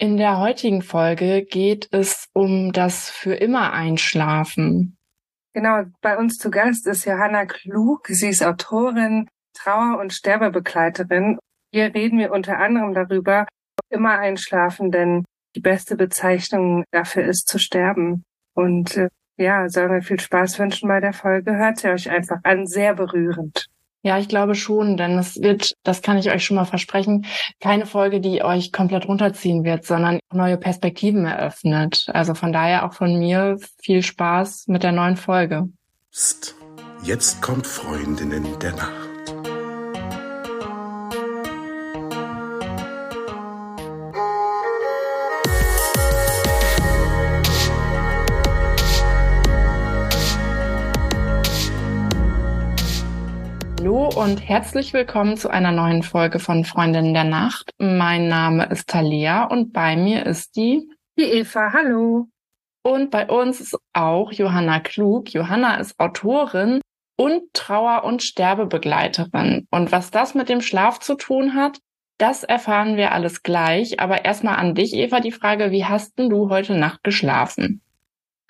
In der heutigen Folge geht es um das für immer Einschlafen. Genau, bei uns zu Gast ist Johanna Klug. Sie ist Autorin, Trauer- und Sterbebegleiterin. Hier reden wir unter anderem darüber, immer einschlafen, denn die beste Bezeichnung dafür ist zu sterben. Und äh, ja, sollen wir viel Spaß wünschen bei der Folge. Hört sie euch einfach an, sehr berührend. Ja, ich glaube schon, denn es wird, das kann ich euch schon mal versprechen, keine Folge, die euch komplett runterziehen wird, sondern neue Perspektiven eröffnet. Also von daher auch von mir viel Spaß mit der neuen Folge. Psst. Jetzt kommt Freundinnen der Nacht. Hallo und herzlich willkommen zu einer neuen Folge von Freundinnen der Nacht. Mein Name ist Talia und bei mir ist die Die Eva, hallo. Und bei uns ist auch Johanna Klug. Johanna ist Autorin und Trauer- und Sterbebegleiterin. Und was das mit dem Schlaf zu tun hat, das erfahren wir alles gleich. Aber erstmal an dich, Eva, die Frage, wie hast denn du heute Nacht geschlafen?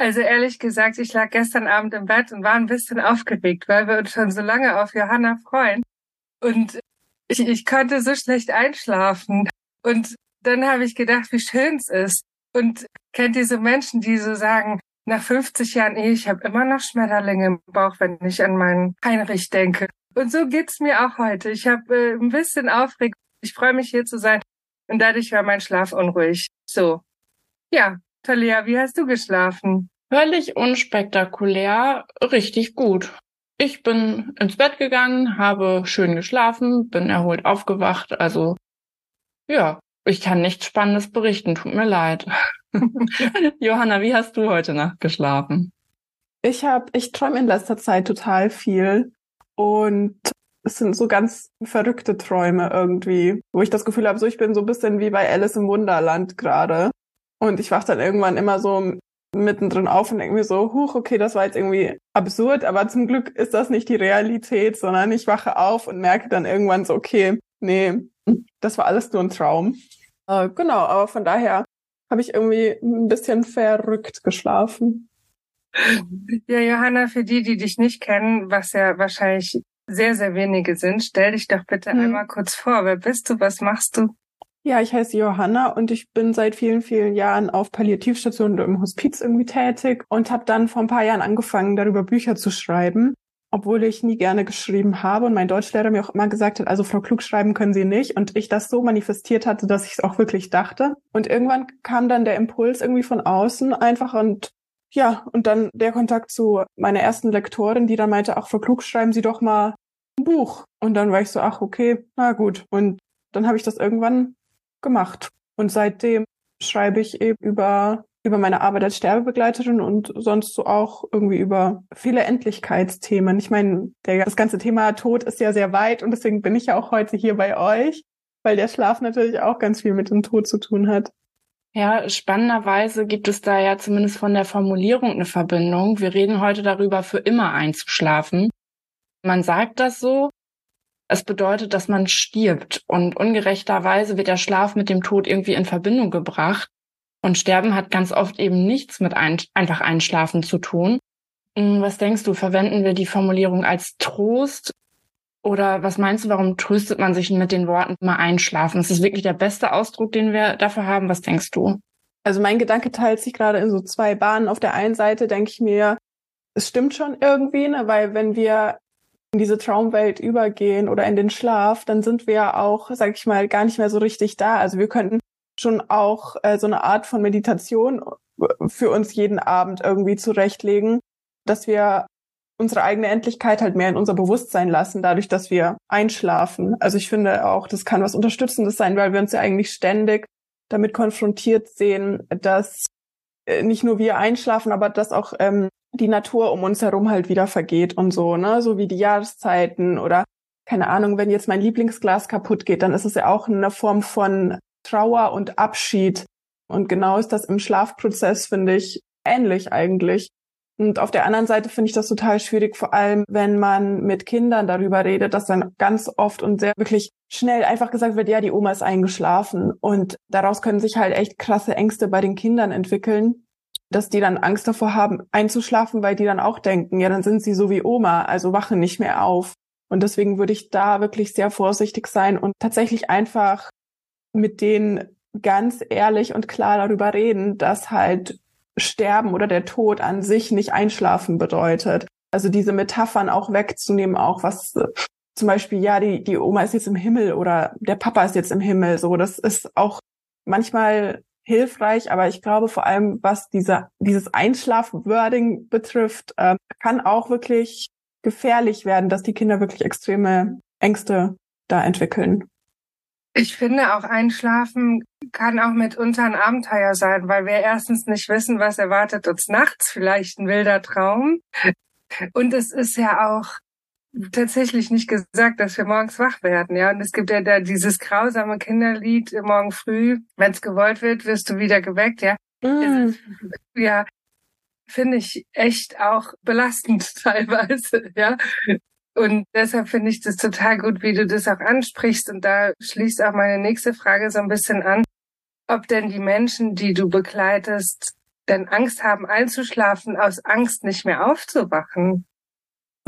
Also ehrlich gesagt, ich lag gestern Abend im Bett und war ein bisschen aufgeregt, weil wir uns schon so lange auf Johanna freuen. Und ich, ich konnte so schlecht einschlafen. Und dann habe ich gedacht, wie schön es ist. Und kennt diese Menschen, die so sagen, nach 50 Jahren Ehe, ich habe immer noch Schmetterlinge im Bauch, wenn ich an meinen Heinrich denke. Und so geht's mir auch heute. Ich habe äh, ein bisschen aufgeregt. Ich freue mich hier zu sein. Und dadurch war mein Schlaf unruhig. So. Ja, Talia, wie hast du geschlafen? Völlig unspektakulär, richtig gut. Ich bin ins Bett gegangen, habe schön geschlafen, bin erholt aufgewacht. Also ja, ich kann nichts Spannendes berichten, tut mir leid. Johanna, wie hast du heute Nacht geschlafen? Ich habe, ich träume in letzter Zeit total viel und es sind so ganz verrückte Träume irgendwie, wo ich das Gefühl habe, so ich bin so ein bisschen wie bei Alice im Wunderland gerade. Und ich wach dann irgendwann immer so mittendrin auf und denke mir so, huch, okay, das war jetzt irgendwie absurd, aber zum Glück ist das nicht die Realität, sondern ich wache auf und merke dann irgendwann so, okay, nee, das war alles nur ein Traum. Äh, genau, aber von daher habe ich irgendwie ein bisschen verrückt geschlafen. Ja, Johanna, für die, die dich nicht kennen, was ja wahrscheinlich sehr, sehr wenige sind, stell dich doch bitte hm. einmal kurz vor. Wer bist du? Was machst du? Ja, ich heiße Johanna und ich bin seit vielen, vielen Jahren auf Palliativstationen und im Hospiz irgendwie tätig und habe dann vor ein paar Jahren angefangen, darüber Bücher zu schreiben, obwohl ich nie gerne geschrieben habe und mein Deutschlehrer mir auch immer gesagt hat, also Frau Klug schreiben können Sie nicht und ich das so manifestiert hatte, dass ich es auch wirklich dachte. Und irgendwann kam dann der Impuls irgendwie von außen einfach und ja, und dann der Kontakt zu meiner ersten Lektorin, die dann meinte, ach, Frau Klug, schreiben Sie doch mal ein Buch. Und dann war ich so, ach, okay, na gut. Und dann habe ich das irgendwann gemacht. Und seitdem schreibe ich eben über, über meine Arbeit als Sterbebegleiterin und sonst so auch irgendwie über viele Endlichkeitsthemen. Ich meine, der, das ganze Thema Tod ist ja sehr weit und deswegen bin ich ja auch heute hier bei euch, weil der Schlaf natürlich auch ganz viel mit dem Tod zu tun hat. Ja, spannenderweise gibt es da ja zumindest von der Formulierung eine Verbindung. Wir reden heute darüber, für immer einzuschlafen. Man sagt das so, es bedeutet, dass man stirbt und ungerechterweise wird der Schlaf mit dem Tod irgendwie in Verbindung gebracht. Und Sterben hat ganz oft eben nichts mit ein, einfach Einschlafen zu tun. Hm, was denkst du, verwenden wir die Formulierung als Trost? Oder was meinst du, warum tröstet man sich mit den Worten mal einschlafen? Ist das wirklich der beste Ausdruck, den wir dafür haben? Was denkst du? Also mein Gedanke teilt sich gerade in so zwei Bahnen. Auf der einen Seite denke ich mir, es stimmt schon irgendwie, ne? weil wenn wir in diese Traumwelt übergehen oder in den Schlaf, dann sind wir auch, sag ich mal, gar nicht mehr so richtig da. Also wir könnten schon auch äh, so eine Art von Meditation für uns jeden Abend irgendwie zurechtlegen, dass wir unsere eigene Endlichkeit halt mehr in unser Bewusstsein lassen, dadurch, dass wir einschlafen. Also ich finde auch, das kann was Unterstützendes sein, weil wir uns ja eigentlich ständig damit konfrontiert sehen, dass äh, nicht nur wir einschlafen, aber dass auch ähm, die Natur um uns herum halt wieder vergeht und so, ne? So wie die Jahreszeiten oder keine Ahnung, wenn jetzt mein Lieblingsglas kaputt geht, dann ist es ja auch eine Form von Trauer und Abschied. Und genau ist das im Schlafprozess, finde ich, ähnlich eigentlich. Und auf der anderen Seite finde ich das total schwierig, vor allem wenn man mit Kindern darüber redet, dass dann ganz oft und sehr wirklich schnell einfach gesagt wird, ja, die Oma ist eingeschlafen. Und daraus können sich halt echt krasse Ängste bei den Kindern entwickeln, dass die dann Angst davor haben, einzuschlafen, weil die dann auch denken, ja, dann sind sie so wie Oma, also wachen nicht mehr auf. Und deswegen würde ich da wirklich sehr vorsichtig sein und tatsächlich einfach mit denen ganz ehrlich und klar darüber reden, dass halt Sterben oder der Tod an sich nicht einschlafen bedeutet. Also diese Metaphern auch wegzunehmen, auch was zum Beispiel, ja, die, die Oma ist jetzt im Himmel oder der Papa ist jetzt im Himmel. So, das ist auch manchmal hilfreich, aber ich glaube vor allem, was diese, dieses Einschlaf-Wording betrifft, äh, kann auch wirklich gefährlich werden, dass die Kinder wirklich extreme Ängste da entwickeln. Ich finde auch Einschlafen kann auch mitunter ein Abenteuer sein, weil wir erstens nicht wissen, was erwartet uns nachts, vielleicht ein wilder Traum. Und es ist ja auch tatsächlich nicht gesagt, dass wir morgens wach werden, ja. Und es gibt ja da dieses grausame Kinderlied morgen früh, wenn es gewollt wird, wirst du wieder geweckt, ja. Mm. Ja, finde ich echt auch belastend teilweise, ja. Und deshalb finde ich das total gut, wie du das auch ansprichst. Und da schließt auch meine nächste Frage so ein bisschen an, ob denn die Menschen, die du begleitest, denn Angst haben einzuschlafen, aus Angst nicht mehr aufzuwachen.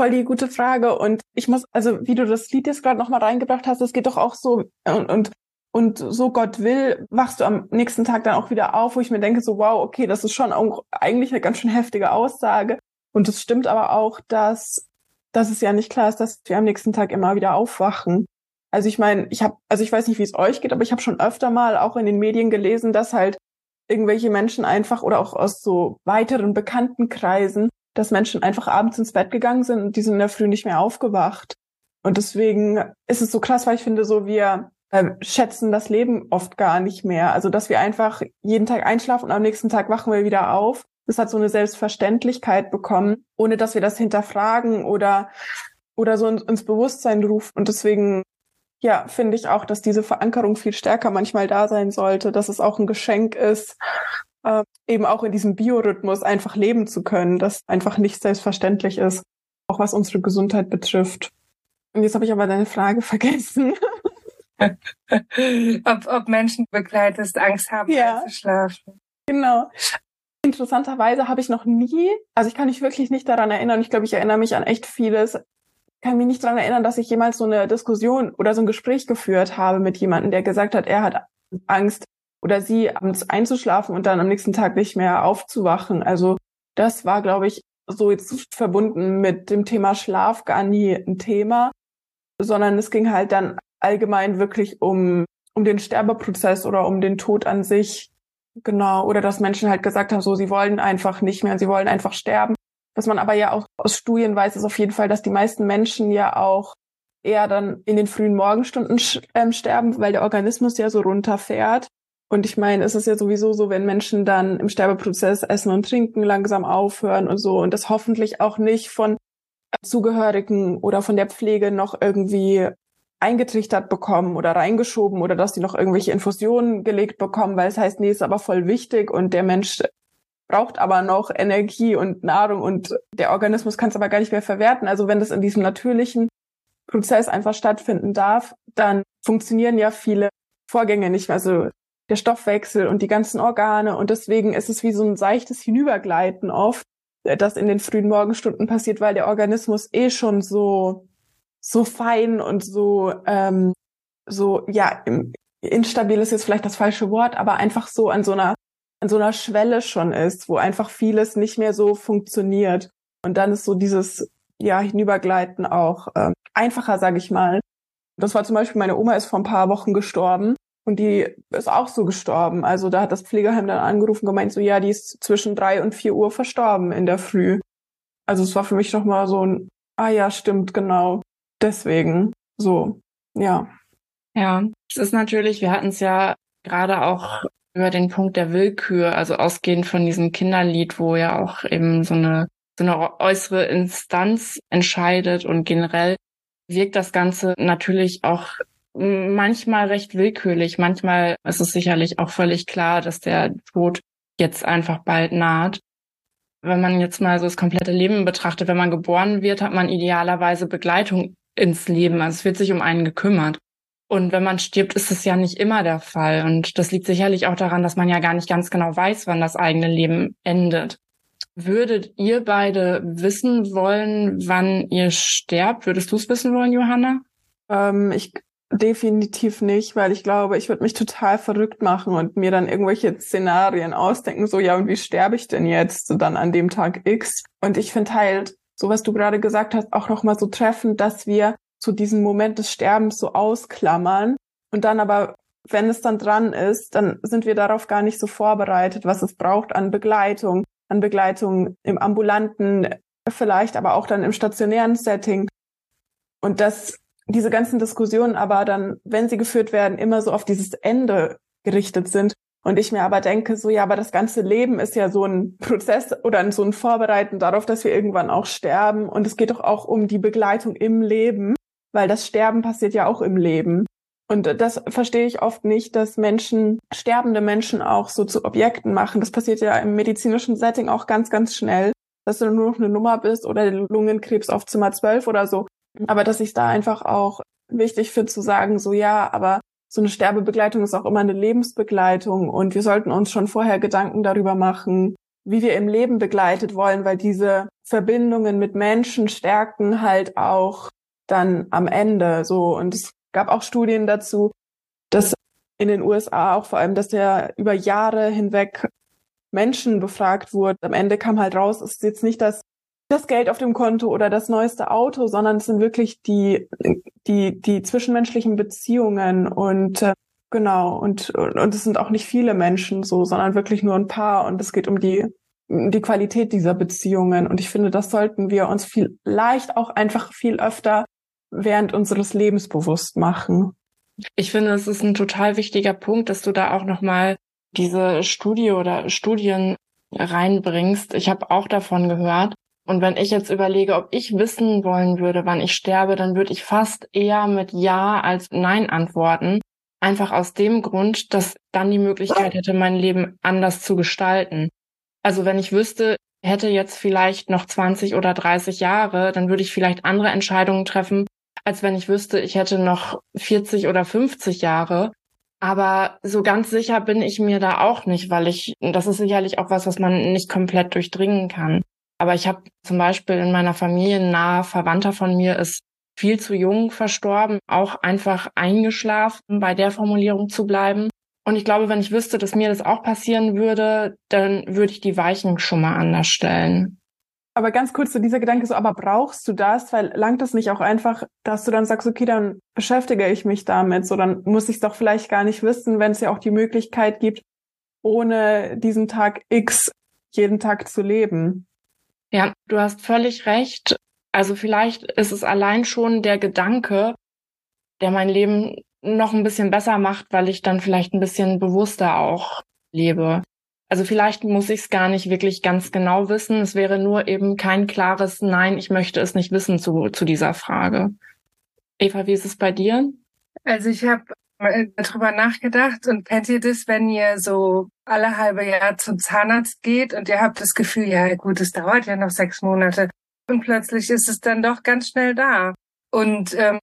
Voll die gute Frage. Und ich muss, also wie du das Lied jetzt gerade nochmal reingebracht hast, es geht doch auch so, und, und, und so Gott will, wachst du am nächsten Tag dann auch wieder auf, wo ich mir denke, so wow, okay, das ist schon auch eigentlich eine ganz schön heftige Aussage. Und es stimmt aber auch, dass dass es ja nicht klar ist, dass wir am nächsten Tag immer wieder aufwachen. Also ich meine, ich habe, also ich weiß nicht, wie es euch geht, aber ich habe schon öfter mal auch in den Medien gelesen, dass halt irgendwelche Menschen einfach oder auch aus so weiteren bekannten Kreisen, dass Menschen einfach abends ins Bett gegangen sind und die sind in der Früh nicht mehr aufgewacht. Und deswegen ist es so krass, weil ich finde, so wir äh, schätzen das Leben oft gar nicht mehr. Also dass wir einfach jeden Tag einschlafen und am nächsten Tag wachen wir wieder auf es hat so eine Selbstverständlichkeit bekommen, ohne dass wir das hinterfragen oder, oder so ins Bewusstsein rufen. Und deswegen, ja, finde ich auch, dass diese Verankerung viel stärker manchmal da sein sollte, dass es auch ein Geschenk ist, äh, eben auch in diesem Biorhythmus einfach leben zu können, das einfach nicht selbstverständlich ist, auch was unsere Gesundheit betrifft. Und jetzt habe ich aber deine Frage vergessen. ob, ob Menschen begleitest Angst haben, ja. einzuschlafen. Genau. Interessanterweise habe ich noch nie, also ich kann mich wirklich nicht daran erinnern, ich glaube, ich erinnere mich an echt vieles, kann mich nicht daran erinnern, dass ich jemals so eine Diskussion oder so ein Gespräch geführt habe mit jemandem, der gesagt hat, er hat Angst oder sie abends einzuschlafen und dann am nächsten Tag nicht mehr aufzuwachen. Also das war, glaube ich, so jetzt verbunden mit dem Thema Schlaf gar nie ein Thema, sondern es ging halt dann allgemein wirklich um, um den Sterbeprozess oder um den Tod an sich Genau, oder dass Menschen halt gesagt haben, so, sie wollen einfach nicht mehr, sie wollen einfach sterben. Was man aber ja auch aus Studien weiß, ist auf jeden Fall, dass die meisten Menschen ja auch eher dann in den frühen Morgenstunden ähm, sterben, weil der Organismus ja so runterfährt. Und ich meine, es ist ja sowieso so, wenn Menschen dann im Sterbeprozess essen und trinken, langsam aufhören und so und das hoffentlich auch nicht von Zugehörigen oder von der Pflege noch irgendwie eingetrichtert bekommen oder reingeschoben oder dass die noch irgendwelche Infusionen gelegt bekommen, weil es heißt, nee, ist aber voll wichtig und der Mensch braucht aber noch Energie und Nahrung und der Organismus kann es aber gar nicht mehr verwerten. Also wenn das in diesem natürlichen Prozess einfach stattfinden darf, dann funktionieren ja viele Vorgänge nicht mehr. Also der Stoffwechsel und die ganzen Organe und deswegen ist es wie so ein seichtes Hinübergleiten oft, das in den frühen Morgenstunden passiert, weil der Organismus eh schon so so fein und so, ähm, so, ja, instabil ist jetzt vielleicht das falsche Wort, aber einfach so an so einer, an so einer Schwelle schon ist, wo einfach vieles nicht mehr so funktioniert. Und dann ist so dieses, ja, Hinübergleiten auch ähm, einfacher, sage ich mal. Das war zum Beispiel, meine Oma ist vor ein paar Wochen gestorben und die ist auch so gestorben. Also da hat das Pflegeheim dann angerufen gemeint, so ja, die ist zwischen drei und vier Uhr verstorben in der Früh. Also es war für mich doch mal so ein, ah ja, stimmt, genau deswegen so, ja. Ja, es ist natürlich, wir hatten es ja gerade auch über den Punkt der Willkür, also ausgehend von diesem Kinderlied, wo ja auch eben so eine, so eine äußere Instanz entscheidet und generell wirkt das Ganze natürlich auch manchmal recht willkürlich. Manchmal ist es sicherlich auch völlig klar, dass der Tod jetzt einfach bald naht. wenn man jetzt mal so das komplette Leben betrachtet, wenn man geboren wird, hat man idealerweise Begleitung ins Leben. Also es wird sich um einen gekümmert. Und wenn man stirbt, ist es ja nicht immer der Fall. Und das liegt sicherlich auch daran, dass man ja gar nicht ganz genau weiß, wann das eigene Leben endet. Würdet ihr beide wissen wollen, wann ihr sterbt? Würdest du es wissen wollen, Johanna? Ähm, ich definitiv nicht, weil ich glaube, ich würde mich total verrückt machen und mir dann irgendwelche Szenarien ausdenken, so ja, und wie sterbe ich denn jetzt dann an dem Tag X? Und ich finde halt, so was du gerade gesagt hast, auch nochmal so treffend, dass wir zu diesem Moment des Sterbens so ausklammern und dann aber wenn es dann dran ist, dann sind wir darauf gar nicht so vorbereitet, was es braucht an Begleitung, an Begleitung im ambulanten, vielleicht aber auch dann im stationären Setting. Und dass diese ganzen Diskussionen aber dann, wenn sie geführt werden, immer so auf dieses Ende gerichtet sind. Und ich mir aber denke, so ja, aber das ganze Leben ist ja so ein Prozess oder so ein Vorbereiten darauf, dass wir irgendwann auch sterben. Und es geht doch auch um die Begleitung im Leben, weil das Sterben passiert ja auch im Leben. Und das verstehe ich oft nicht, dass Menschen, sterbende Menschen auch so zu Objekten machen. Das passiert ja im medizinischen Setting auch ganz, ganz schnell, dass du nur noch eine Nummer bist oder Lungenkrebs auf Zimmer 12 oder so. Aber dass ich da einfach auch wichtig finde zu sagen, so ja, aber so eine Sterbebegleitung ist auch immer eine Lebensbegleitung und wir sollten uns schon vorher Gedanken darüber machen, wie wir im Leben begleitet wollen, weil diese Verbindungen mit Menschen stärken halt auch dann am Ende so. Und es gab auch Studien dazu, dass in den USA auch vor allem, dass ja über Jahre hinweg Menschen befragt wurden. Am Ende kam halt raus, es ist jetzt nicht das, das Geld auf dem Konto oder das neueste Auto, sondern es sind wirklich die, die, die zwischenmenschlichen Beziehungen und äh, genau, und, und es sind auch nicht viele Menschen so, sondern wirklich nur ein paar und es geht um die, die Qualität dieser Beziehungen. Und ich finde, das sollten wir uns vielleicht auch einfach viel öfter während unseres Lebens bewusst machen. Ich finde, es ist ein total wichtiger Punkt, dass du da auch nochmal diese Studie oder Studien reinbringst. Ich habe auch davon gehört. Und wenn ich jetzt überlege, ob ich wissen wollen würde, wann ich sterbe, dann würde ich fast eher mit Ja als Nein antworten. Einfach aus dem Grund, dass dann die Möglichkeit hätte, mein Leben anders zu gestalten. Also wenn ich wüsste, hätte jetzt vielleicht noch 20 oder 30 Jahre, dann würde ich vielleicht andere Entscheidungen treffen, als wenn ich wüsste, ich hätte noch 40 oder 50 Jahre. Aber so ganz sicher bin ich mir da auch nicht, weil ich, das ist sicherlich auch was, was man nicht komplett durchdringen kann. Aber ich habe zum Beispiel in meiner Familie ein naher Verwandter von mir ist viel zu jung verstorben, auch einfach eingeschlafen, bei der Formulierung zu bleiben. Und ich glaube, wenn ich wüsste, dass mir das auch passieren würde, dann würde ich die Weichen schon mal anders stellen. Aber ganz kurz zu dieser Gedanke so, aber brauchst du das? Weil langt es nicht auch einfach, dass du dann sagst, okay, dann beschäftige ich mich damit. So, dann muss ich es doch vielleicht gar nicht wissen, wenn es ja auch die Möglichkeit gibt, ohne diesen Tag X jeden Tag zu leben. Ja, du hast völlig recht. Also vielleicht ist es allein schon der Gedanke, der mein Leben noch ein bisschen besser macht, weil ich dann vielleicht ein bisschen bewusster auch lebe. Also vielleicht muss ich es gar nicht wirklich ganz genau wissen. Es wäre nur eben kein klares Nein, ich möchte es nicht wissen zu, zu dieser Frage. Eva, wie ist es bei dir? Also ich habe darüber nachgedacht und kennt ihr das, wenn ihr so alle halbe Jahr zum Zahnarzt geht und ihr habt das Gefühl, ja gut, es dauert ja noch sechs Monate und plötzlich ist es dann doch ganz schnell da und ähm,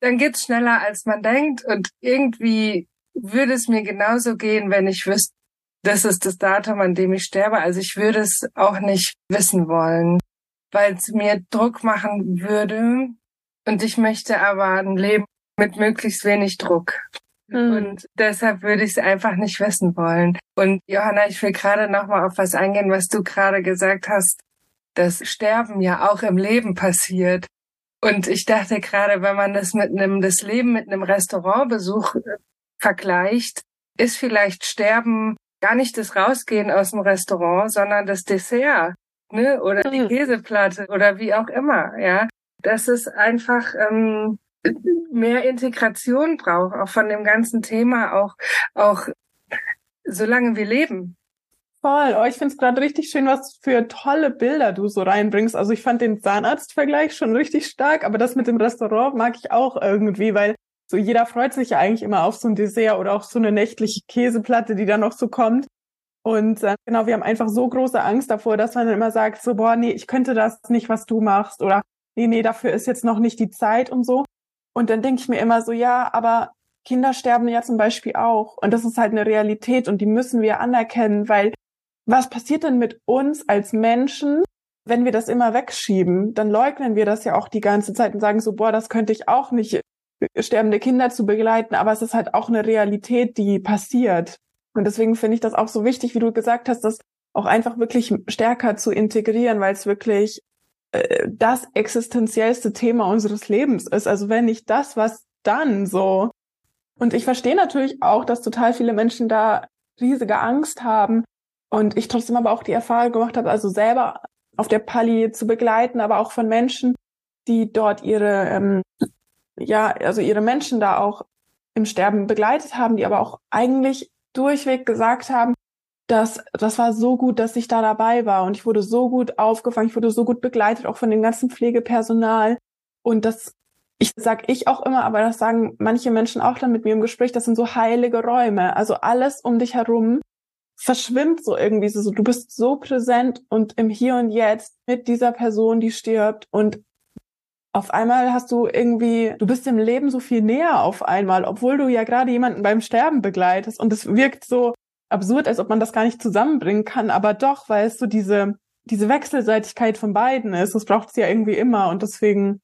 dann geht's schneller als man denkt und irgendwie würde es mir genauso gehen, wenn ich wüsste, das ist das Datum, an dem ich sterbe. Also ich würde es auch nicht wissen wollen, weil es mir Druck machen würde. Und ich möchte aber ein Leben mit möglichst wenig Druck. Mhm. Und deshalb würde ich es einfach nicht wissen wollen. Und Johanna, ich will gerade nochmal auf was eingehen, was du gerade gesagt hast, dass Sterben ja auch im Leben passiert. Und ich dachte gerade, wenn man das mit einem, das Leben mit einem Restaurantbesuch vergleicht, ist vielleicht Sterben gar nicht das Rausgehen aus dem Restaurant, sondern das Dessert, ne? Oder die. Käseplatte oder wie auch immer, ja. Dass es einfach ähm, mehr Integration braucht, auch von dem ganzen Thema, auch, auch solange wir leben. Voll. Oh, ich finde es gerade richtig schön, was für tolle Bilder du so reinbringst. Also ich fand den Zahnarztvergleich schon richtig stark, aber das mit dem Restaurant mag ich auch irgendwie, weil so jeder freut sich ja eigentlich immer auf so ein Dessert oder auf so eine nächtliche Käseplatte, die dann noch so kommt. Und äh, genau, wir haben einfach so große Angst davor, dass man dann immer sagt, so, boah, nee, ich könnte das nicht, was du machst. Oder nee, nee, dafür ist jetzt noch nicht die Zeit und so. Und dann denke ich mir immer so, ja, aber Kinder sterben ja zum Beispiel auch. Und das ist halt eine Realität und die müssen wir anerkennen, weil was passiert denn mit uns als Menschen, wenn wir das immer wegschieben? Dann leugnen wir das ja auch die ganze Zeit und sagen so, boah, das könnte ich auch nicht, sterbende Kinder zu begleiten. Aber es ist halt auch eine Realität, die passiert. Und deswegen finde ich das auch so wichtig, wie du gesagt hast, das auch einfach wirklich stärker zu integrieren, weil es wirklich äh, das existenziellste Thema unseres Lebens ist. Also wenn nicht das, was dann so. Und ich verstehe natürlich auch, dass total viele Menschen da riesige Angst haben und ich trotzdem aber auch die Erfahrung gemacht habe, also selber auf der Pali zu begleiten, aber auch von Menschen, die dort ihre, ähm, ja, also ihre Menschen da auch im Sterben begleitet haben, die aber auch eigentlich durchweg gesagt haben, dass das war so gut, dass ich da dabei war und ich wurde so gut aufgefangen, ich wurde so gut begleitet, auch von dem ganzen Pflegepersonal. Und das, ich sag ich auch immer, aber das sagen manche Menschen auch dann mit mir im Gespräch, das sind so heilige Räume. Also alles um dich herum verschwimmt so irgendwie so. Du bist so präsent und im Hier und Jetzt mit dieser Person, die stirbt und auf einmal hast du irgendwie, du bist dem Leben so viel näher auf einmal, obwohl du ja gerade jemanden beim Sterben begleitest und es wirkt so absurd, als ob man das gar nicht zusammenbringen kann, aber doch, weil es so diese, diese Wechselseitigkeit von beiden ist. Das braucht es ja irgendwie immer und deswegen,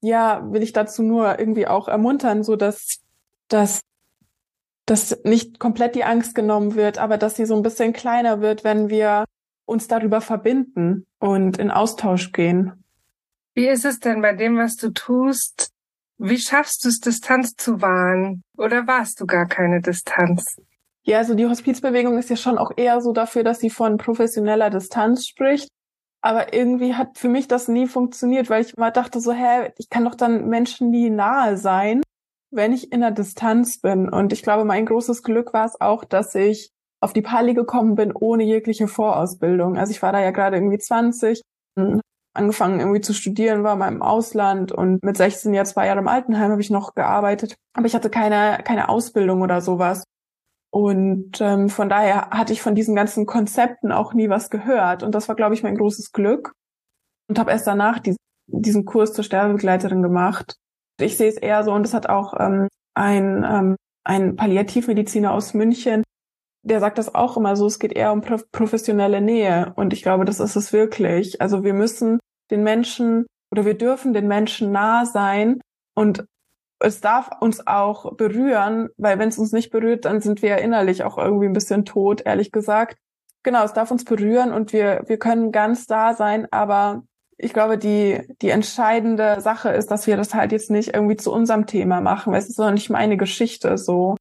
ja, will ich dazu nur irgendwie auch ermuntern, so dass, dass dass nicht komplett die Angst genommen wird, aber dass sie so ein bisschen kleiner wird, wenn wir uns darüber verbinden und in Austausch gehen. Wie ist es denn bei dem, was du tust? Wie schaffst du es, Distanz zu wahren? Oder warst du gar keine Distanz? Ja, also die Hospizbewegung ist ja schon auch eher so dafür, dass sie von professioneller Distanz spricht. Aber irgendwie hat für mich das nie funktioniert, weil ich immer dachte so, hä, ich kann doch dann Menschen nie nahe sein wenn ich in der Distanz bin. Und ich glaube, mein großes Glück war es auch, dass ich auf die Pali gekommen bin ohne jegliche Vorausbildung. Also ich war da ja gerade irgendwie 20, angefangen irgendwie zu studieren, war mal im Ausland und mit 16 Jahren zwei Jahre im Altenheim habe ich noch gearbeitet. Aber ich hatte keine, keine Ausbildung oder sowas. Und ähm, von daher hatte ich von diesen ganzen Konzepten auch nie was gehört. Und das war, glaube ich, mein großes Glück. Und habe erst danach diesen, diesen Kurs zur Sterbebegleiterin gemacht. Ich sehe es eher so, und das hat auch ähm, ein, ähm, ein Palliativmediziner aus München, der sagt das auch immer so, es geht eher um professionelle Nähe. Und ich glaube, das ist es wirklich. Also wir müssen den Menschen oder wir dürfen den Menschen nah sein und es darf uns auch berühren, weil wenn es uns nicht berührt, dann sind wir innerlich auch irgendwie ein bisschen tot, ehrlich gesagt. Genau, es darf uns berühren und wir, wir können ganz da sein, aber ich glaube, die, die entscheidende Sache ist, dass wir das halt jetzt nicht irgendwie zu unserem Thema machen, weil es ist doch nicht meine Geschichte so.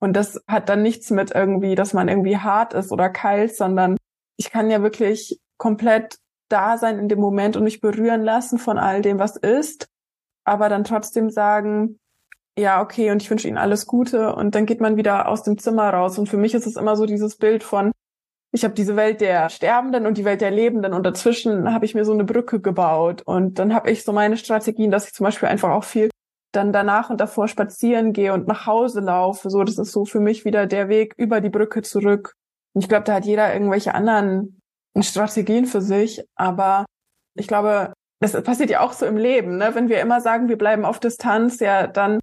Und das hat dann nichts mit irgendwie, dass man irgendwie hart ist oder kalt, sondern ich kann ja wirklich komplett da sein in dem Moment und mich berühren lassen von all dem, was ist, aber dann trotzdem sagen, ja, okay, und ich wünsche Ihnen alles Gute und dann geht man wieder aus dem Zimmer raus. Und für mich ist es immer so dieses Bild von, ich habe diese Welt der Sterbenden und die Welt der Lebenden und dazwischen habe ich mir so eine Brücke gebaut. Und dann habe ich so meine Strategien, dass ich zum Beispiel einfach auch viel dann danach und davor spazieren gehe und nach Hause laufe. So, das ist so für mich wieder der Weg über die Brücke zurück. Und ich glaube, da hat jeder irgendwelche anderen Strategien für sich. Aber ich glaube, das passiert ja auch so im Leben, ne? Wenn wir immer sagen, wir bleiben auf Distanz, ja, dann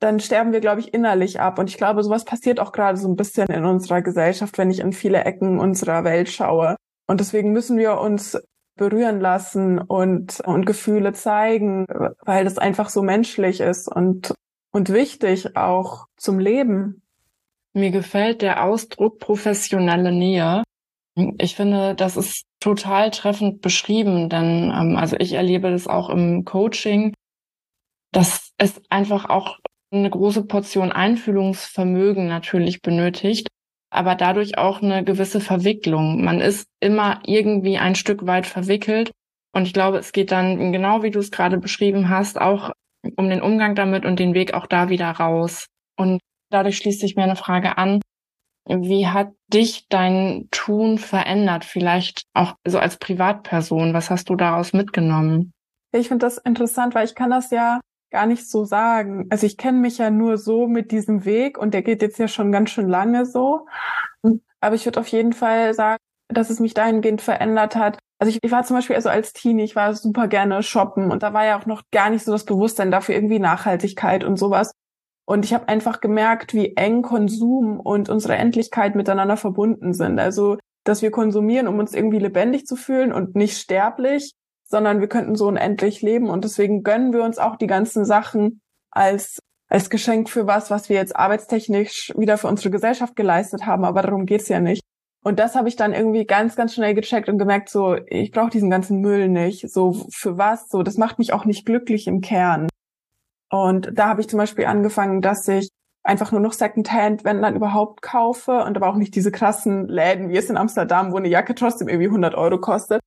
dann sterben wir, glaube ich, innerlich ab. Und ich glaube, sowas passiert auch gerade so ein bisschen in unserer Gesellschaft, wenn ich in viele Ecken unserer Welt schaue. Und deswegen müssen wir uns berühren lassen und, und Gefühle zeigen, weil das einfach so menschlich ist und, und wichtig auch zum Leben. Mir gefällt der Ausdruck professionelle Nähe. Ich finde, das ist total treffend beschrieben, denn ähm, also ich erlebe das auch im Coaching, dass es einfach auch eine große Portion Einfühlungsvermögen natürlich benötigt, aber dadurch auch eine gewisse Verwicklung. Man ist immer irgendwie ein Stück weit verwickelt. Und ich glaube, es geht dann, genau wie du es gerade beschrieben hast, auch um den Umgang damit und den Weg auch da wieder raus. Und dadurch schließt sich mir eine Frage an. Wie hat dich dein Tun verändert? Vielleicht auch so als Privatperson. Was hast du daraus mitgenommen? Ich finde das interessant, weil ich kann das ja gar nicht so sagen. Also ich kenne mich ja nur so mit diesem Weg und der geht jetzt ja schon ganz schön lange so. Aber ich würde auf jeden Fall sagen, dass es mich dahingehend verändert hat. Also ich, ich war zum Beispiel also als Teenie, ich war super gerne shoppen und da war ja auch noch gar nicht so das Bewusstsein dafür irgendwie Nachhaltigkeit und sowas. Und ich habe einfach gemerkt, wie eng Konsum und unsere Endlichkeit miteinander verbunden sind. Also, dass wir konsumieren, um uns irgendwie lebendig zu fühlen und nicht sterblich, sondern wir könnten so unendlich leben. Und deswegen gönnen wir uns auch die ganzen Sachen als, als Geschenk für was, was wir jetzt arbeitstechnisch wieder für unsere Gesellschaft geleistet haben. Aber darum geht's ja nicht. Und das habe ich dann irgendwie ganz, ganz schnell gecheckt und gemerkt, so, ich brauche diesen ganzen Müll nicht. So, für was? So, das macht mich auch nicht glücklich im Kern. Und da habe ich zum Beispiel angefangen, dass ich einfach nur noch Secondhand, wenn dann überhaupt kaufe und aber auch nicht diese krassen Läden wie es in Amsterdam, wo eine Jacke trotzdem irgendwie 100 Euro kostet.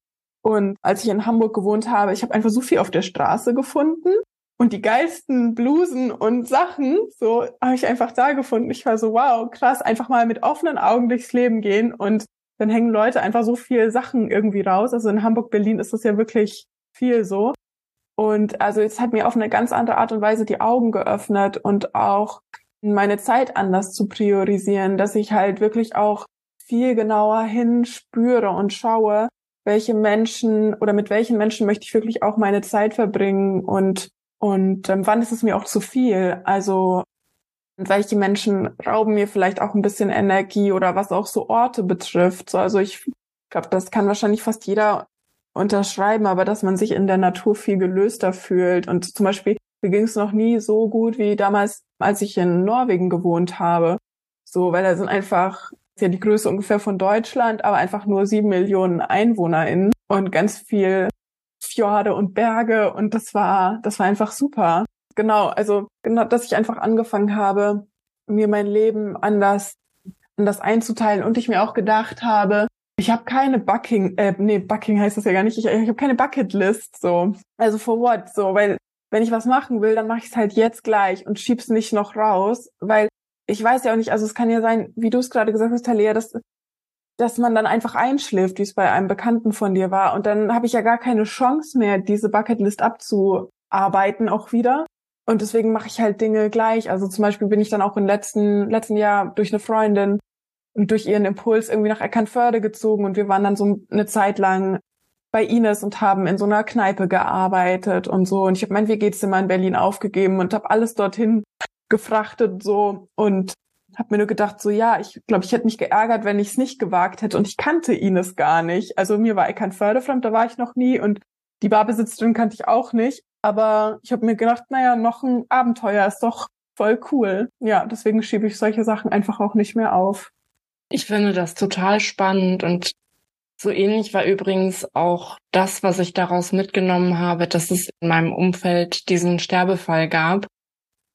Und als ich in Hamburg gewohnt habe, ich habe einfach so viel auf der Straße gefunden und die geilsten Blusen und Sachen, so habe ich einfach da gefunden. Ich war so, wow, krass, einfach mal mit offenen Augen durchs Leben gehen und dann hängen Leute einfach so viel Sachen irgendwie raus. Also in Hamburg, Berlin ist das ja wirklich viel so. Und also es hat mir auf eine ganz andere Art und Weise die Augen geöffnet und auch meine Zeit anders zu priorisieren, dass ich halt wirklich auch viel genauer hinspüre und schaue, welche Menschen oder mit welchen Menschen möchte ich wirklich auch meine Zeit verbringen und und ähm, wann ist es mir auch zu viel? Also welche Menschen rauben mir vielleicht auch ein bisschen Energie oder was auch so Orte betrifft. So, also ich glaube, das kann wahrscheinlich fast jeder unterschreiben, aber dass man sich in der Natur viel gelöster fühlt. Und zum Beispiel, mir ging es noch nie so gut wie damals, als ich in Norwegen gewohnt habe. So, weil da sind einfach, ist ja die Größe ungefähr von Deutschland, aber einfach nur sieben Millionen EinwohnerInnen und ganz viel Fjorde und Berge und das war, das war einfach super. Genau, also genau, dass ich einfach angefangen habe, mir mein Leben anders, anders einzuteilen und ich mir auch gedacht habe, ich habe keine Bucking, äh, nee, Bucking heißt das ja gar nicht, ich, ich habe keine Bucketlist, so. Also for what, so, weil wenn ich was machen will, dann mache ich es halt jetzt gleich und schieb's nicht noch raus, weil ich weiß ja auch nicht, also es kann ja sein, wie du es gerade gesagt hast, Talia, dass dass man dann einfach einschläft, wie es bei einem Bekannten von dir war. Und dann habe ich ja gar keine Chance mehr, diese Bucketlist abzuarbeiten auch wieder. Und deswegen mache ich halt Dinge gleich. Also zum Beispiel bin ich dann auch im letzten, letzten Jahr durch eine Freundin und durch ihren Impuls irgendwie nach Eckernförde gezogen und wir waren dann so eine Zeit lang bei Ines und haben in so einer Kneipe gearbeitet und so. Und ich habe mein WG-Zimmer in Berlin aufgegeben und habe alles dorthin gefrachtet so und habe mir nur gedacht, so ja, ich glaube, ich hätte mich geärgert, wenn ich es nicht gewagt hätte und ich kannte Ines gar nicht. Also mir war Eckernförde fremd, da war ich noch nie und die Barbesitzerin kannte ich auch nicht. Aber ich habe mir gedacht, naja, noch ein Abenteuer ist doch voll cool. Ja, deswegen schiebe ich solche Sachen einfach auch nicht mehr auf. Ich finde das total spannend und so ähnlich war übrigens auch das, was ich daraus mitgenommen habe, dass es in meinem Umfeld diesen Sterbefall gab,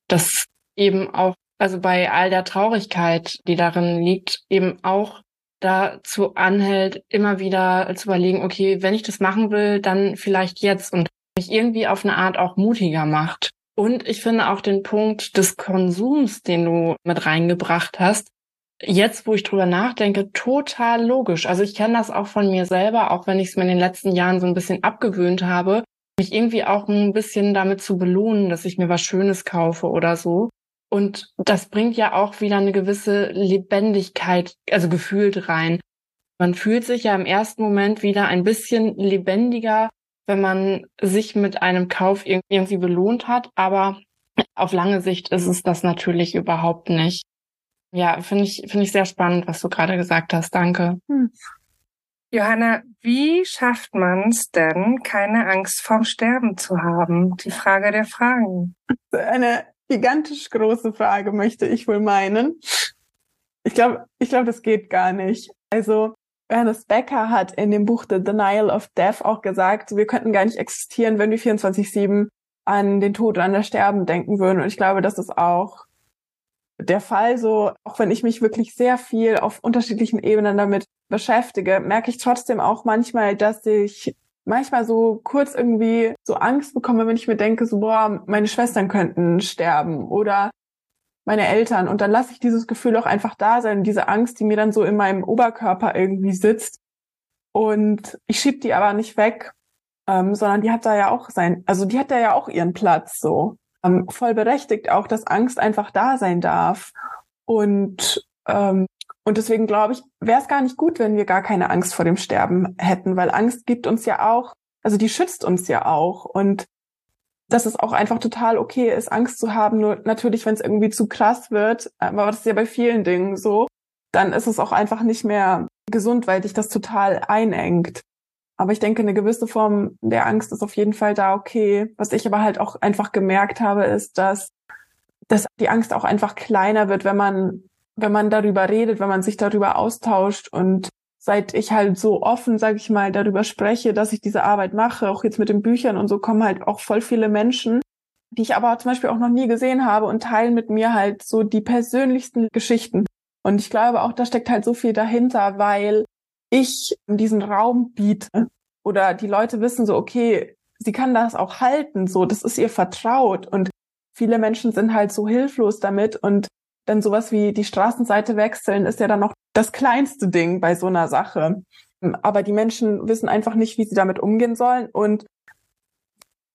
dass eben auch also bei all der Traurigkeit, die darin liegt, eben auch dazu anhält, immer wieder zu überlegen, okay, wenn ich das machen will, dann vielleicht jetzt und mich irgendwie auf eine Art auch mutiger macht. Und ich finde auch den Punkt des Konsums, den du mit reingebracht hast, jetzt, wo ich drüber nachdenke, total logisch. Also ich kenne das auch von mir selber, auch wenn ich es mir in den letzten Jahren so ein bisschen abgewöhnt habe, mich irgendwie auch ein bisschen damit zu belohnen, dass ich mir was Schönes kaufe oder so. Und das bringt ja auch wieder eine gewisse Lebendigkeit, also gefühlt rein. Man fühlt sich ja im ersten Moment wieder ein bisschen lebendiger, wenn man sich mit einem Kauf irgendwie belohnt hat, aber auf lange Sicht ist es das natürlich überhaupt nicht. Ja, finde ich, finde ich sehr spannend, was du gerade gesagt hast. Danke. Hm. Johanna, wie schafft man es denn, keine Angst vorm Sterben zu haben? Die Frage der Fragen. Eine gigantisch große Frage, möchte ich wohl meinen. Ich glaube, ich glaube, das geht gar nicht. Also, Ernest Becker hat in dem Buch The Denial of Death auch gesagt, wir könnten gar nicht existieren, wenn wir 24-7 an den Tod und an das Sterben denken würden. Und ich glaube, das ist auch der Fall so, auch wenn ich mich wirklich sehr viel auf unterschiedlichen Ebenen damit beschäftige, merke ich trotzdem auch manchmal, dass ich manchmal so kurz irgendwie so Angst bekomme, wenn ich mir denke, so, boah, meine Schwestern könnten sterben oder meine Eltern. Und dann lasse ich dieses Gefühl auch einfach da sein, diese Angst, die mir dann so in meinem Oberkörper irgendwie sitzt. Und ich schieb die aber nicht weg, ähm, sondern die hat da ja auch sein, also die hat da ja auch ihren Platz so. Ähm, voll berechtigt auch, dass Angst einfach da sein darf. Und ähm, Und deswegen glaube ich, wäre es gar nicht gut, wenn wir gar keine Angst vor dem Sterben hätten, weil Angst gibt uns ja auch, also die schützt uns ja auch. Und dass es auch einfach total okay ist, Angst zu haben. Nur natürlich, wenn es irgendwie zu krass wird, aber das ist ja bei vielen Dingen so, dann ist es auch einfach nicht mehr gesund, weil dich das total einengt. Aber ich denke, eine gewisse Form der Angst ist auf jeden Fall da okay. Was ich aber halt auch einfach gemerkt habe, ist, dass, dass die Angst auch einfach kleiner wird, wenn man, wenn man darüber redet, wenn man sich darüber austauscht. Und seit ich halt so offen, sage ich mal, darüber spreche, dass ich diese Arbeit mache, auch jetzt mit den Büchern und so, kommen halt auch voll viele Menschen, die ich aber zum Beispiel auch noch nie gesehen habe und teilen mit mir halt so die persönlichsten Geschichten. Und ich glaube auch, da steckt halt so viel dahinter, weil ich diesen Raum biete. Oder die Leute wissen so, okay, sie kann das auch halten, so, das ist ihr vertraut. Und viele Menschen sind halt so hilflos damit. Und dann sowas wie die Straßenseite wechseln ist ja dann noch das kleinste Ding bei so einer Sache. Aber die Menschen wissen einfach nicht, wie sie damit umgehen sollen. Und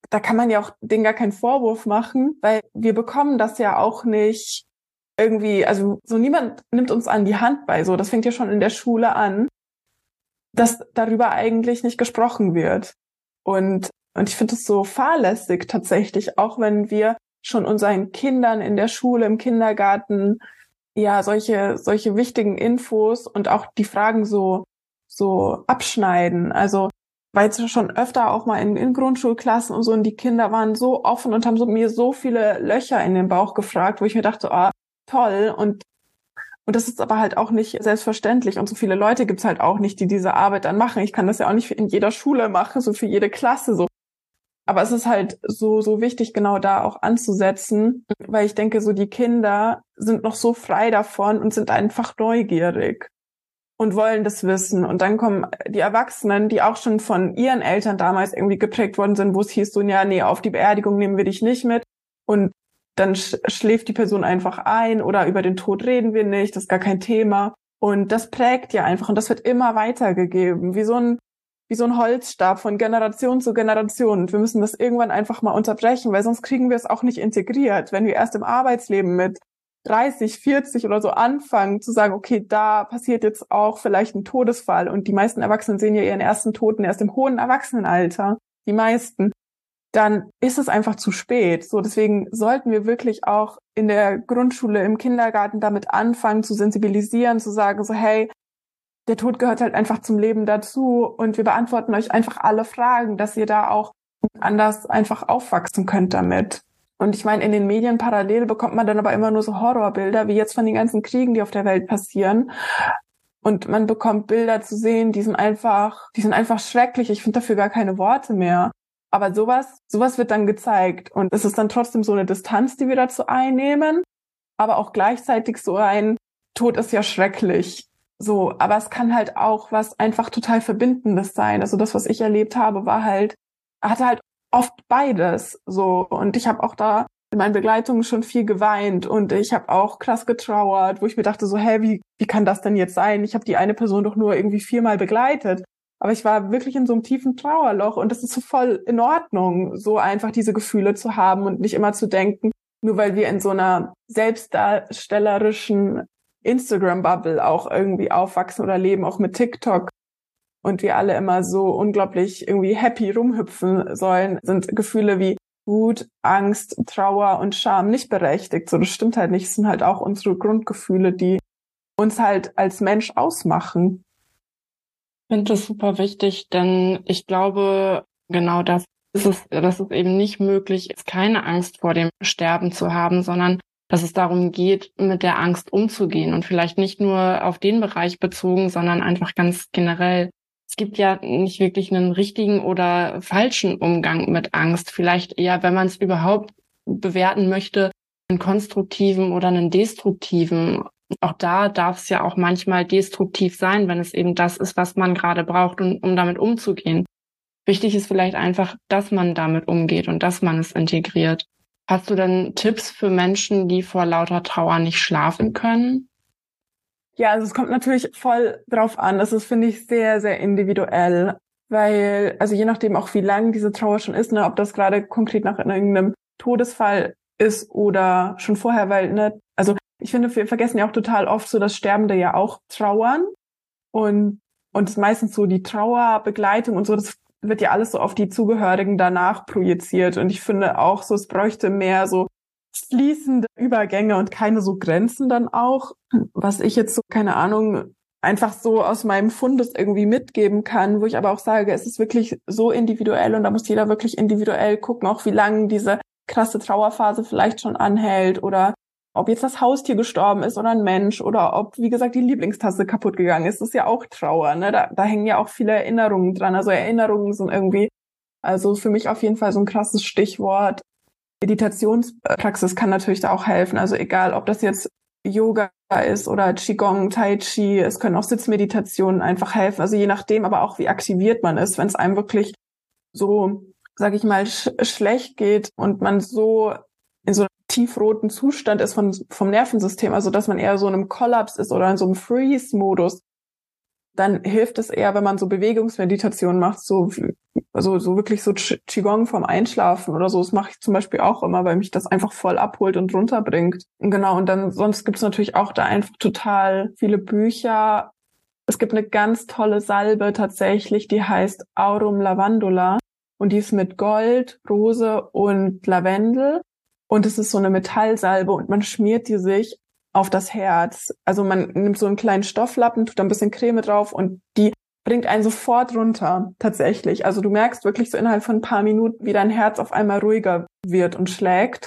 da kann man ja auch denen gar keinen Vorwurf machen, weil wir bekommen das ja auch nicht irgendwie, also so niemand nimmt uns an die Hand bei, so. Das fängt ja schon in der Schule an dass darüber eigentlich nicht gesprochen wird. Und, und ich finde es so fahrlässig tatsächlich, auch wenn wir schon unseren Kindern in der Schule, im Kindergarten, ja, solche, solche wichtigen Infos und auch die Fragen so, so abschneiden. Also, weil es schon öfter auch mal in, in Grundschulklassen und so, und die Kinder waren so offen und haben so, mir so viele Löcher in den Bauch gefragt, wo ich mir dachte, ah, toll. Und und das ist aber halt auch nicht selbstverständlich. Und so viele Leute gibt's halt auch nicht, die diese Arbeit dann machen. Ich kann das ja auch nicht in jeder Schule machen, so für jede Klasse so. Aber es ist halt so, so wichtig, genau da auch anzusetzen, weil ich denke, so die Kinder sind noch so frei davon und sind einfach neugierig und wollen das wissen. Und dann kommen die Erwachsenen, die auch schon von ihren Eltern damals irgendwie geprägt worden sind, wo es hieß so, ja, nee, auf die Beerdigung nehmen wir dich nicht mit. Und dann sch schläft die Person einfach ein oder über den Tod reden wir nicht, das ist gar kein Thema. Und das prägt ja einfach und das wird immer weitergegeben, wie so ein, wie so ein Holzstab von Generation zu Generation. Und wir müssen das irgendwann einfach mal unterbrechen, weil sonst kriegen wir es auch nicht integriert. Wenn wir erst im Arbeitsleben mit 30, 40 oder so anfangen zu sagen, okay, da passiert jetzt auch vielleicht ein Todesfall und die meisten Erwachsenen sehen ja ihren ersten Toten erst im hohen Erwachsenenalter. Die meisten dann ist es einfach zu spät. So, deswegen sollten wir wirklich auch in der Grundschule, im Kindergarten damit anfangen zu sensibilisieren, zu sagen so, hey, der Tod gehört halt einfach zum Leben dazu und wir beantworten euch einfach alle Fragen, dass ihr da auch anders einfach aufwachsen könnt damit. Und ich meine, in den Medien parallel bekommt man dann aber immer nur so Horrorbilder, wie jetzt von den ganzen Kriegen, die auf der Welt passieren. Und man bekommt Bilder zu sehen, die sind einfach, die sind einfach schrecklich. Ich finde dafür gar keine Worte mehr. Aber sowas, sowas wird dann gezeigt. Und es ist dann trotzdem so eine Distanz, die wir dazu einnehmen. Aber auch gleichzeitig so ein Tod ist ja schrecklich. So, aber es kann halt auch was einfach total Verbindendes sein. Also das, was ich erlebt habe, war halt, hatte halt oft beides. So. Und ich habe auch da in meinen Begleitungen schon viel geweint und ich habe auch krass getrauert, wo ich mir dachte so, hä, wie, wie kann das denn jetzt sein? Ich habe die eine Person doch nur irgendwie viermal begleitet. Aber ich war wirklich in so einem tiefen Trauerloch und das ist so voll in Ordnung, so einfach diese Gefühle zu haben und nicht immer zu denken, nur weil wir in so einer selbstdarstellerischen Instagram-Bubble auch irgendwie aufwachsen oder leben, auch mit TikTok und wir alle immer so unglaublich irgendwie happy rumhüpfen sollen, sind Gefühle wie Wut, Angst, Trauer und Scham nicht berechtigt. So, das stimmt halt nicht. Es sind halt auch unsere Grundgefühle, die uns halt als Mensch ausmachen. Ich finde das super wichtig, denn ich glaube, genau das ist es, dass es eben nicht möglich ist, keine Angst vor dem Sterben zu haben, sondern dass es darum geht, mit der Angst umzugehen und vielleicht nicht nur auf den Bereich bezogen, sondern einfach ganz generell. Es gibt ja nicht wirklich einen richtigen oder falschen Umgang mit Angst. Vielleicht eher, wenn man es überhaupt bewerten möchte, einen konstruktiven oder einen destruktiven auch da darf es ja auch manchmal destruktiv sein, wenn es eben das ist, was man gerade braucht, um, um damit umzugehen. Wichtig ist vielleicht einfach, dass man damit umgeht und dass man es integriert. Hast du denn Tipps für Menschen, die vor lauter Trauer nicht schlafen können? Ja, also es kommt natürlich voll drauf an. Das ist, finde ich, sehr, sehr individuell. Weil, also je nachdem auch, wie lang diese Trauer schon ist, ne, ob das gerade konkret nach irgendeinem Todesfall ist oder schon vorher, weil, ne, ich finde, wir vergessen ja auch total oft so, dass Sterbende ja auch trauern und und es meistens so die Trauerbegleitung und so, das wird ja alles so auf die Zugehörigen danach projiziert. Und ich finde auch so, es bräuchte mehr so fließende Übergänge und keine so Grenzen dann auch. Was ich jetzt so, keine Ahnung, einfach so aus meinem Fundus irgendwie mitgeben kann, wo ich aber auch sage, es ist wirklich so individuell und da muss jeder wirklich individuell gucken, auch wie lange diese krasse Trauerphase vielleicht schon anhält oder ob jetzt das Haustier gestorben ist oder ein Mensch oder ob, wie gesagt, die Lieblingstasse kaputt gegangen ist, ist ja auch Trauer. Ne? Da, da hängen ja auch viele Erinnerungen dran. Also Erinnerungen sind irgendwie, also für mich auf jeden Fall so ein krasses Stichwort. Meditationspraxis kann natürlich da auch helfen. Also egal, ob das jetzt Yoga ist oder Qigong, Tai Chi, es können auch Sitzmeditationen einfach helfen. Also je nachdem, aber auch wie aktiviert man ist, wenn es einem wirklich so, sag ich mal, sch schlecht geht und man so in so tiefroten Zustand ist von, vom Nervensystem, also dass man eher so in einem Kollaps ist oder in so einem Freeze-Modus, dann hilft es eher, wenn man so Bewegungsmeditation macht, so, also so wirklich so Qigong vom Einschlafen oder so. Das mache ich zum Beispiel auch immer, weil mich das einfach voll abholt und runterbringt. Genau, und dann sonst gibt's natürlich auch da einfach total viele Bücher. Es gibt eine ganz tolle Salbe tatsächlich, die heißt Aurum Lavandula und die ist mit Gold, Rose und Lavendel. Und es ist so eine Metallsalbe und man schmiert die sich auf das Herz. Also man nimmt so einen kleinen Stofflappen, tut da ein bisschen Creme drauf und die bringt einen sofort runter, tatsächlich. Also du merkst wirklich so innerhalb von ein paar Minuten, wie dein Herz auf einmal ruhiger wird und schlägt.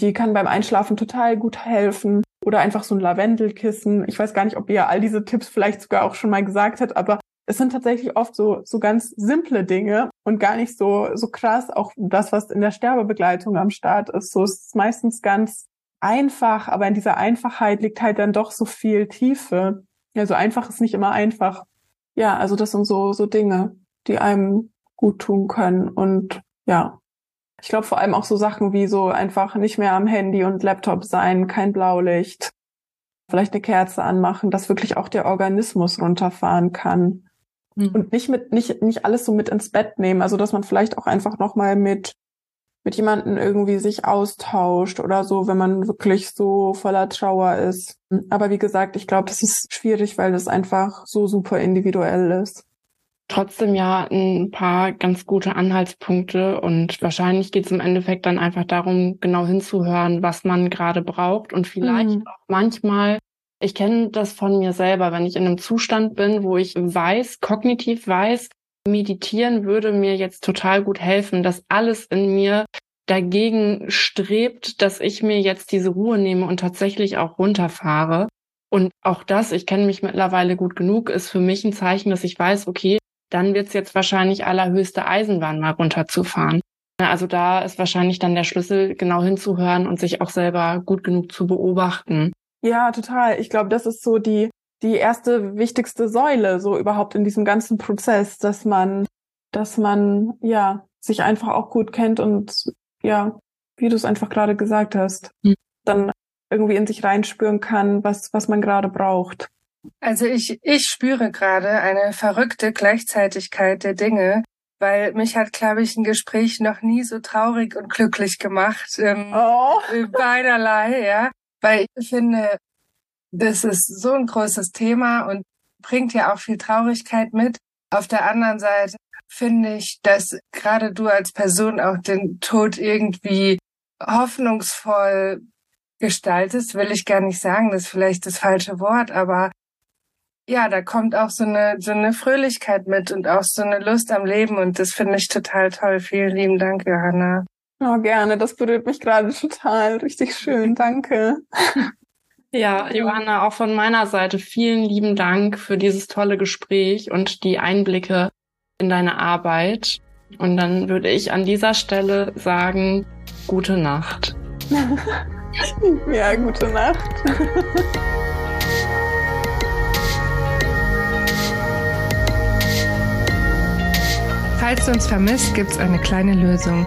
Die kann beim Einschlafen total gut helfen. Oder einfach so ein Lavendelkissen. Ich weiß gar nicht, ob ihr all diese Tipps vielleicht sogar auch schon mal gesagt habt, aber es sind tatsächlich oft so, so ganz simple Dinge und gar nicht so, so krass. Auch das, was in der Sterbebegleitung am Start ist. So es ist meistens ganz einfach, aber in dieser Einfachheit liegt halt dann doch so viel Tiefe. Ja, so einfach ist nicht immer einfach. Ja, also das sind so, so Dinge, die einem gut tun können und ja. Ich glaube vor allem auch so Sachen wie so einfach nicht mehr am Handy und Laptop sein, kein Blaulicht, vielleicht eine Kerze anmachen, dass wirklich auch der Organismus runterfahren kann. Mhm. Und nicht mit, nicht, nicht alles so mit ins Bett nehmen. Also, dass man vielleicht auch einfach nochmal mit, mit jemanden irgendwie sich austauscht oder so, wenn man wirklich so voller Trauer ist. Aber wie gesagt, ich glaube, das ist schwierig, weil das einfach so super individuell ist. Trotzdem ja ein paar ganz gute Anhaltspunkte und wahrscheinlich geht es im Endeffekt dann einfach darum, genau hinzuhören, was man gerade braucht und vielleicht mhm. auch manchmal ich kenne das von mir selber, wenn ich in einem Zustand bin, wo ich weiß, kognitiv weiß, meditieren würde mir jetzt total gut helfen, dass alles in mir dagegen strebt, dass ich mir jetzt diese Ruhe nehme und tatsächlich auch runterfahre. Und auch das, ich kenne mich mittlerweile gut genug, ist für mich ein Zeichen, dass ich weiß, okay, dann wird es jetzt wahrscheinlich allerhöchste Eisenbahn mal runterzufahren. Also da ist wahrscheinlich dann der Schlüssel, genau hinzuhören und sich auch selber gut genug zu beobachten. Ja, total. Ich glaube, das ist so die, die erste wichtigste Säule so überhaupt in diesem ganzen Prozess, dass man, dass man, ja, sich einfach auch gut kennt und, ja, wie du es einfach gerade gesagt hast, mhm. dann irgendwie in sich reinspüren kann, was, was man gerade braucht. Also ich, ich spüre gerade eine verrückte Gleichzeitigkeit der Dinge, weil mich hat, glaube ich, ein Gespräch noch nie so traurig und glücklich gemacht. Ähm, oh. Beiderlei, ja weil ich finde, das ist so ein großes Thema und bringt ja auch viel Traurigkeit mit. Auf der anderen Seite finde ich, dass gerade du als Person auch den Tod irgendwie hoffnungsvoll gestaltest, will ich gar nicht sagen, das ist vielleicht das falsche Wort, aber ja, da kommt auch so eine, so eine Fröhlichkeit mit und auch so eine Lust am Leben und das finde ich total toll. Vielen lieben Dank, Johanna. Oh, gerne. Das berührt mich gerade total. Richtig schön. Danke. Ja, Johanna, auch von meiner Seite vielen lieben Dank für dieses tolle Gespräch und die Einblicke in deine Arbeit. Und dann würde ich an dieser Stelle sagen, gute Nacht. ja, gute Nacht. Falls du uns vermisst, gibt's eine kleine Lösung.